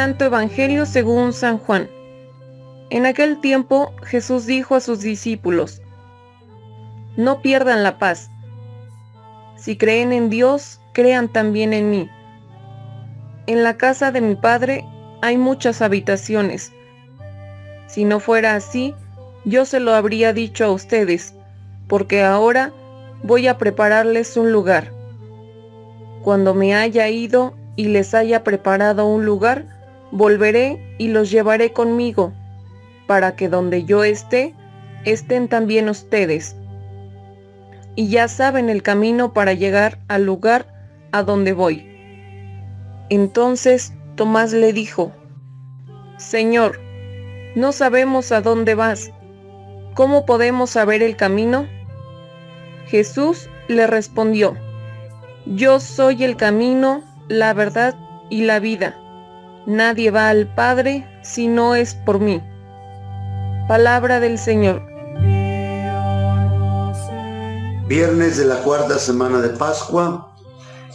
Santo Evangelio según San Juan. En aquel tiempo Jesús dijo a sus discípulos, No pierdan la paz. Si creen en Dios, crean también en mí. En la casa de mi Padre hay muchas habitaciones. Si no fuera así, yo se lo habría dicho a ustedes, porque ahora voy a prepararles un lugar. Cuando me haya ido y les haya preparado un lugar, volveré y los llevaré conmigo, para que donde yo esté, estén también ustedes. Y ya saben el camino para llegar al lugar a donde voy. Entonces Tomás le dijo, Señor, no sabemos a dónde vas. ¿Cómo podemos saber el camino? Jesús le respondió, Yo soy el camino, la verdad y la vida. Nadie va al Padre si no es por mí. Palabra del Señor. Viernes de la cuarta semana de Pascua.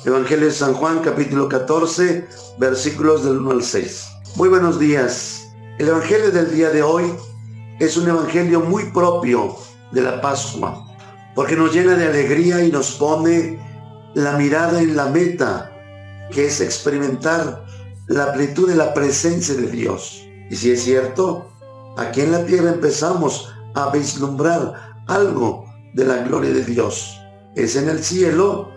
Evangelio de San Juan, capítulo 14, versículos del 1 al 6. Muy buenos días. El Evangelio del día de hoy es un Evangelio muy propio de la Pascua, porque nos llena de alegría y nos pone la mirada en la meta que es experimentar la plenitud de la presencia de Dios. Y si es cierto, aquí en la tierra empezamos a vislumbrar algo de la gloria de Dios. Es en el cielo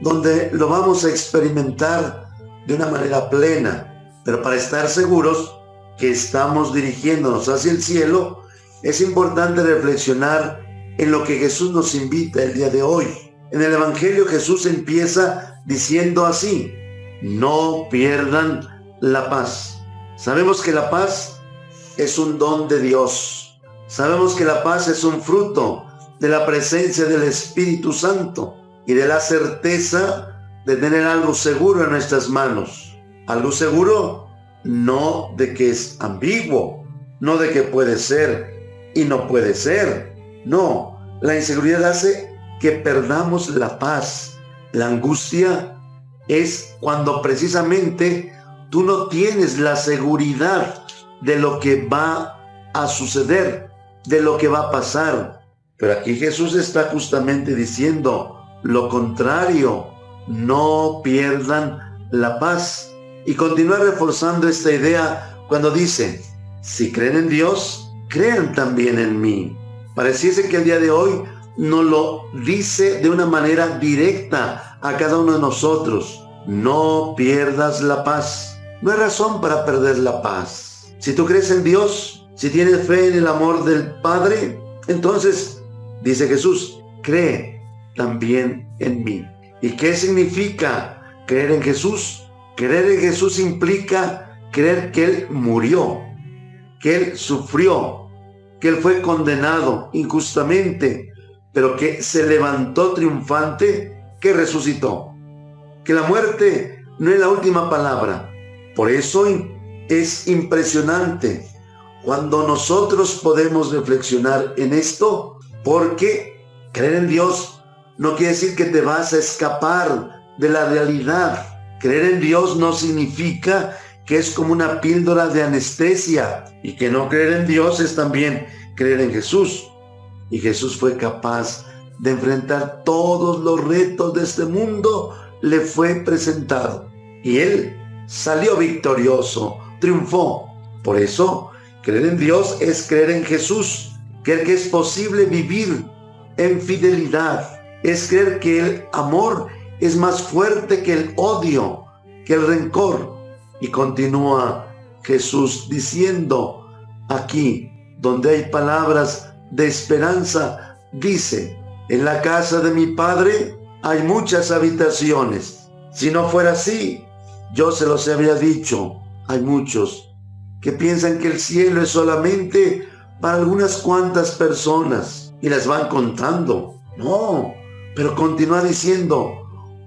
donde lo vamos a experimentar de una manera plena. Pero para estar seguros que estamos dirigiéndonos hacia el cielo, es importante reflexionar en lo que Jesús nos invita el día de hoy. En el Evangelio Jesús empieza diciendo así, no pierdan la paz. Sabemos que la paz es un don de Dios. Sabemos que la paz es un fruto de la presencia del Espíritu Santo y de la certeza de tener algo seguro en nuestras manos. Algo seguro no de que es ambiguo, no de que puede ser y no puede ser. No, la inseguridad hace que perdamos la paz. La angustia es cuando precisamente tú no tienes la seguridad de lo que va a suceder, de lo que va a pasar. Pero aquí Jesús está justamente diciendo lo contrario, no pierdan la paz. Y continúa reforzando esta idea cuando dice, si creen en Dios, crean también en mí. Pareciese que el día de hoy no lo dice de una manera directa, a cada uno de nosotros, no pierdas la paz. No hay razón para perder la paz. Si tú crees en Dios, si tienes fe en el amor del Padre, entonces, dice Jesús, cree también en mí. ¿Y qué significa creer en Jesús? Creer en Jesús implica creer que Él murió, que Él sufrió, que Él fue condenado injustamente, pero que se levantó triunfante que resucitó. Que la muerte no es la última palabra. Por eso es impresionante cuando nosotros podemos reflexionar en esto, porque creer en Dios no quiere decir que te vas a escapar de la realidad. Creer en Dios no significa que es como una píldora de anestesia y que no creer en Dios es también creer en Jesús. Y Jesús fue capaz de enfrentar todos los retos de este mundo, le fue presentado. Y él salió victorioso, triunfó. Por eso, creer en Dios es creer en Jesús, creer que es posible vivir en fidelidad, es creer que el amor es más fuerte que el odio, que el rencor. Y continúa Jesús diciendo aquí, donde hay palabras de esperanza, dice, en la casa de mi padre hay muchas habitaciones. Si no fuera así, yo se los había dicho. Hay muchos que piensan que el cielo es solamente para algunas cuantas personas y les van contando. No, pero continúa diciendo,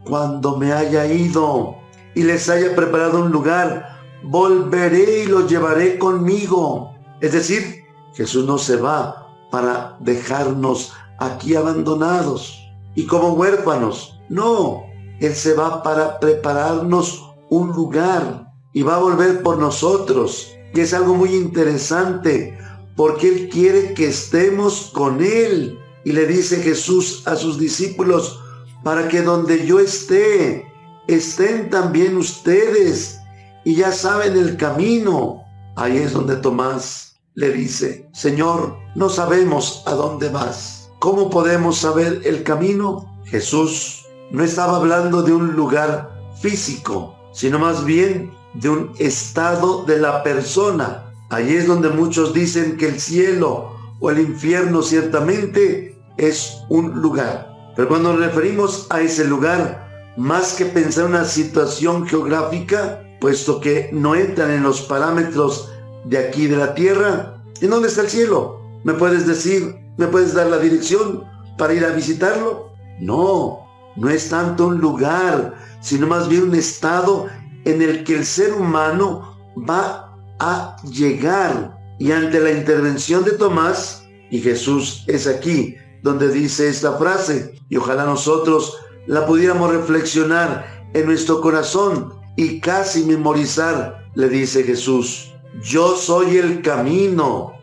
cuando me haya ido y les haya preparado un lugar, volveré y los llevaré conmigo. Es decir, Jesús no se va para dejarnos aquí abandonados y como huérfanos. No, Él se va para prepararnos un lugar. y va a volver por nosotros. Y es algo muy interesante porque Él quiere que estemos con Él. Y le dice Jesús a sus discípulos, para que donde yo esté, estén también ustedes. Y ya saben el camino. Ahí es donde Tomás le dice, Señor, no sabemos a dónde vas. ¿Cómo podemos saber el camino? Jesús no estaba hablando de un lugar físico, sino más bien de un estado de la persona. Ahí es donde muchos dicen que el cielo o el infierno ciertamente es un lugar. Pero cuando nos referimos a ese lugar, más que pensar una situación geográfica, puesto que no entran en los parámetros de aquí de la tierra, ¿en dónde está el cielo? ¿Me puedes decir, me puedes dar la dirección para ir a visitarlo? No, no es tanto un lugar, sino más bien un estado en el que el ser humano va a llegar. Y ante la intervención de Tomás, y Jesús es aquí donde dice esta frase, y ojalá nosotros la pudiéramos reflexionar en nuestro corazón y casi memorizar, le dice Jesús, yo soy el camino,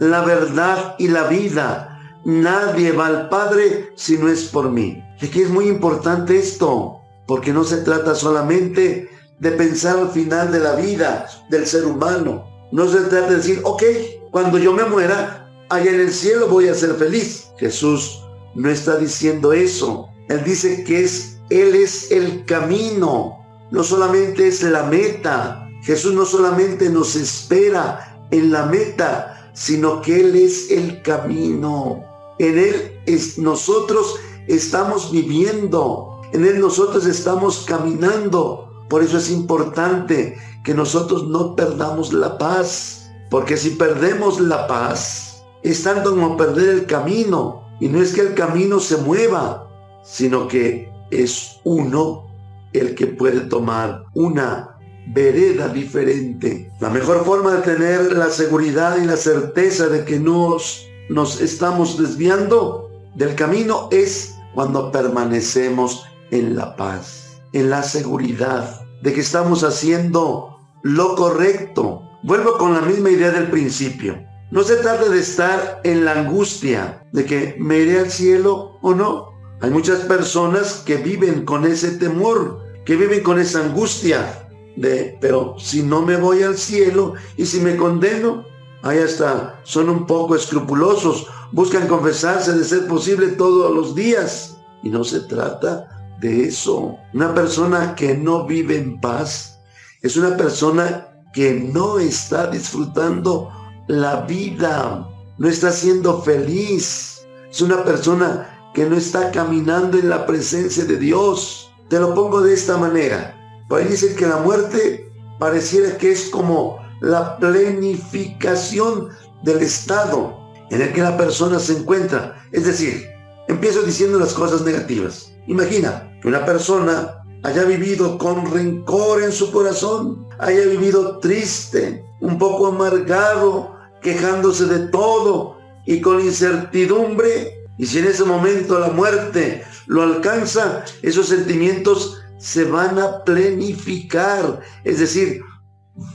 la verdad y la vida. Nadie va al Padre si no es por mí. Y aquí es muy importante esto, porque no se trata solamente de pensar al final de la vida del ser humano. No se trata de decir, ok, cuando yo me muera, allá en el cielo voy a ser feliz. Jesús no está diciendo eso. Él dice que es, Él es el camino, no solamente es la meta. Jesús no solamente nos espera en la meta, sino que Él es el camino. En Él es, nosotros estamos viviendo. En Él nosotros estamos caminando. Por eso es importante que nosotros no perdamos la paz. Porque si perdemos la paz, es tanto como perder el camino. Y no es que el camino se mueva, sino que es uno el que puede tomar una vereda diferente. La mejor forma de tener la seguridad y la certeza de que nos, nos estamos desviando del camino es cuando permanecemos en la paz, en la seguridad de que estamos haciendo lo correcto. Vuelvo con la misma idea del principio. No se trata de estar en la angustia de que me iré al cielo o no. Hay muchas personas que viven con ese temor, que viven con esa angustia de, pero si no me voy al cielo y si me condeno, ahí está, son un poco escrupulosos, buscan confesarse de ser posible todos los días. Y no se trata de eso. Una persona que no vive en paz es una persona que no está disfrutando la vida, no está siendo feliz. Es una persona que no está caminando en la presencia de Dios. Te lo pongo de esta manera. Por ahí dice que la muerte pareciera que es como la plenificación del estado en el que la persona se encuentra. Es decir, empiezo diciendo las cosas negativas. Imagina que una persona haya vivido con rencor en su corazón, haya vivido triste, un poco amargado, quejándose de todo y con incertidumbre. Y si en ese momento la muerte lo alcanza, esos sentimientos se van a plenificar. Es decir,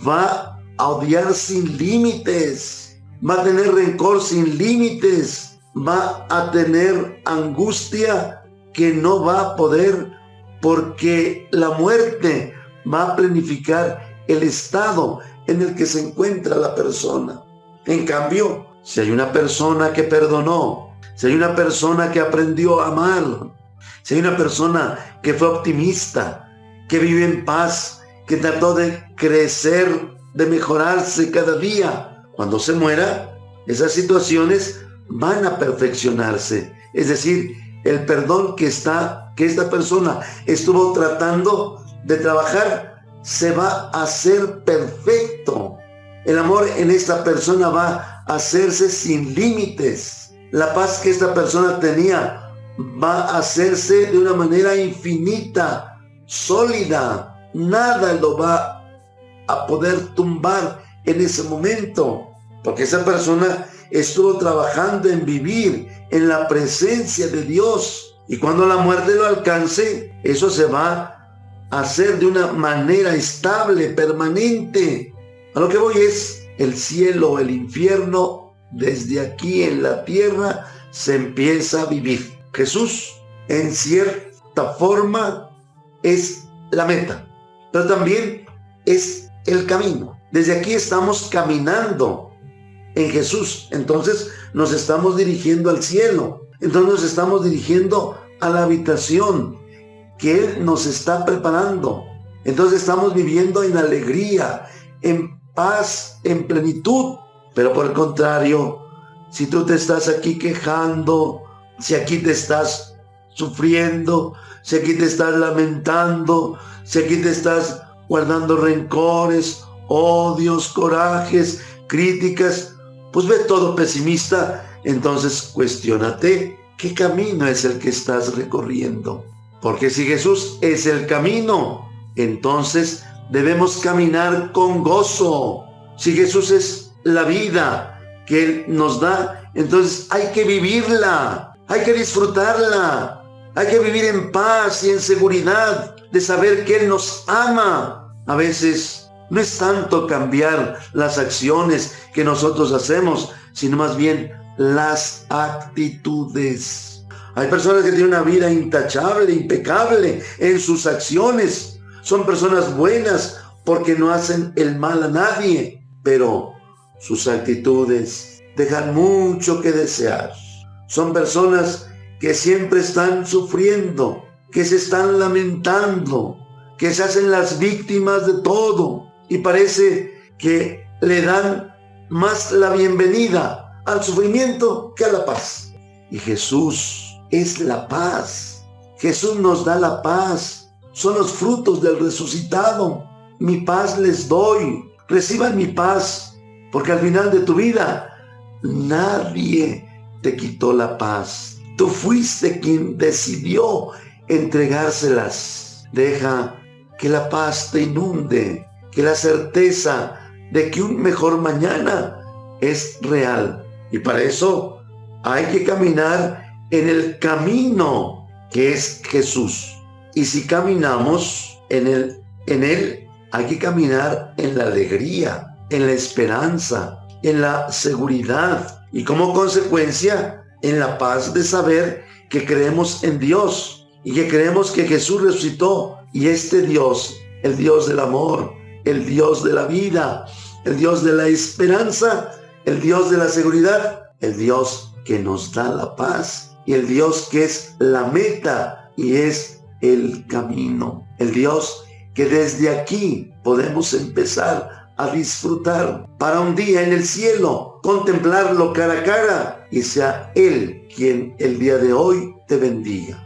va a odiar sin límites, va a tener rencor sin límites, va a tener angustia que no va a poder porque la muerte va a planificar el estado en el que se encuentra la persona. En cambio, si hay una persona que perdonó, si hay una persona que aprendió a amar, si hay una persona que fue optimista, que vive en paz, que trató de crecer, de mejorarse cada día, cuando se muera, esas situaciones van a perfeccionarse. Es decir, el perdón que está, que esta persona estuvo tratando de trabajar, se va a hacer perfecto. El amor en esta persona va a hacerse sin límites. La paz que esta persona tenía va a hacerse de una manera infinita, sólida. Nada lo va a poder tumbar en ese momento. Porque esa persona estuvo trabajando en vivir en la presencia de Dios. Y cuando la muerte lo alcance, eso se va hacer de una manera estable, permanente. A lo que voy es el cielo, el infierno, desde aquí en la tierra se empieza a vivir. Jesús, en cierta forma, es la meta, pero también es el camino. Desde aquí estamos caminando en Jesús, entonces nos estamos dirigiendo al cielo, entonces nos estamos dirigiendo a la habitación que Él nos está preparando. Entonces estamos viviendo en alegría, en paz, en plenitud. Pero por el contrario, si tú te estás aquí quejando, si aquí te estás sufriendo, si aquí te estás lamentando, si aquí te estás guardando rencores, odios, corajes, críticas, pues ve todo pesimista, entonces cuestionate qué camino es el que estás recorriendo. Porque si Jesús es el camino, entonces debemos caminar con gozo. Si Jesús es la vida que Él nos da, entonces hay que vivirla, hay que disfrutarla, hay que vivir en paz y en seguridad de saber que Él nos ama. A veces no es tanto cambiar las acciones que nosotros hacemos, sino más bien las actitudes. Hay personas que tienen una vida intachable, impecable en sus acciones. Son personas buenas porque no hacen el mal a nadie, pero sus actitudes dejan mucho que desear. Son personas que siempre están sufriendo, que se están lamentando, que se hacen las víctimas de todo y parece que le dan más la bienvenida al sufrimiento que a la paz. Y Jesús es la paz. Jesús nos da la paz. Son los frutos del resucitado. Mi paz les doy. Reciban mi paz, porque al final de tu vida nadie te quitó la paz. Tú fuiste quien decidió entregárselas. Deja que la paz te inunde, que la certeza de que un mejor mañana es real. Y para eso hay que caminar en el camino que es Jesús. Y si caminamos en él, en él hay que caminar en la alegría, en la esperanza, en la seguridad y como consecuencia en la paz de saber que creemos en Dios y que creemos que Jesús resucitó y este Dios, el Dios del amor, el Dios de la vida, el Dios de la esperanza, el Dios de la seguridad, el Dios que nos da la paz y el Dios que es la meta y es el camino. El Dios que desde aquí podemos empezar a disfrutar para un día en el cielo, contemplarlo cara a cara y sea Él quien el día de hoy te bendiga.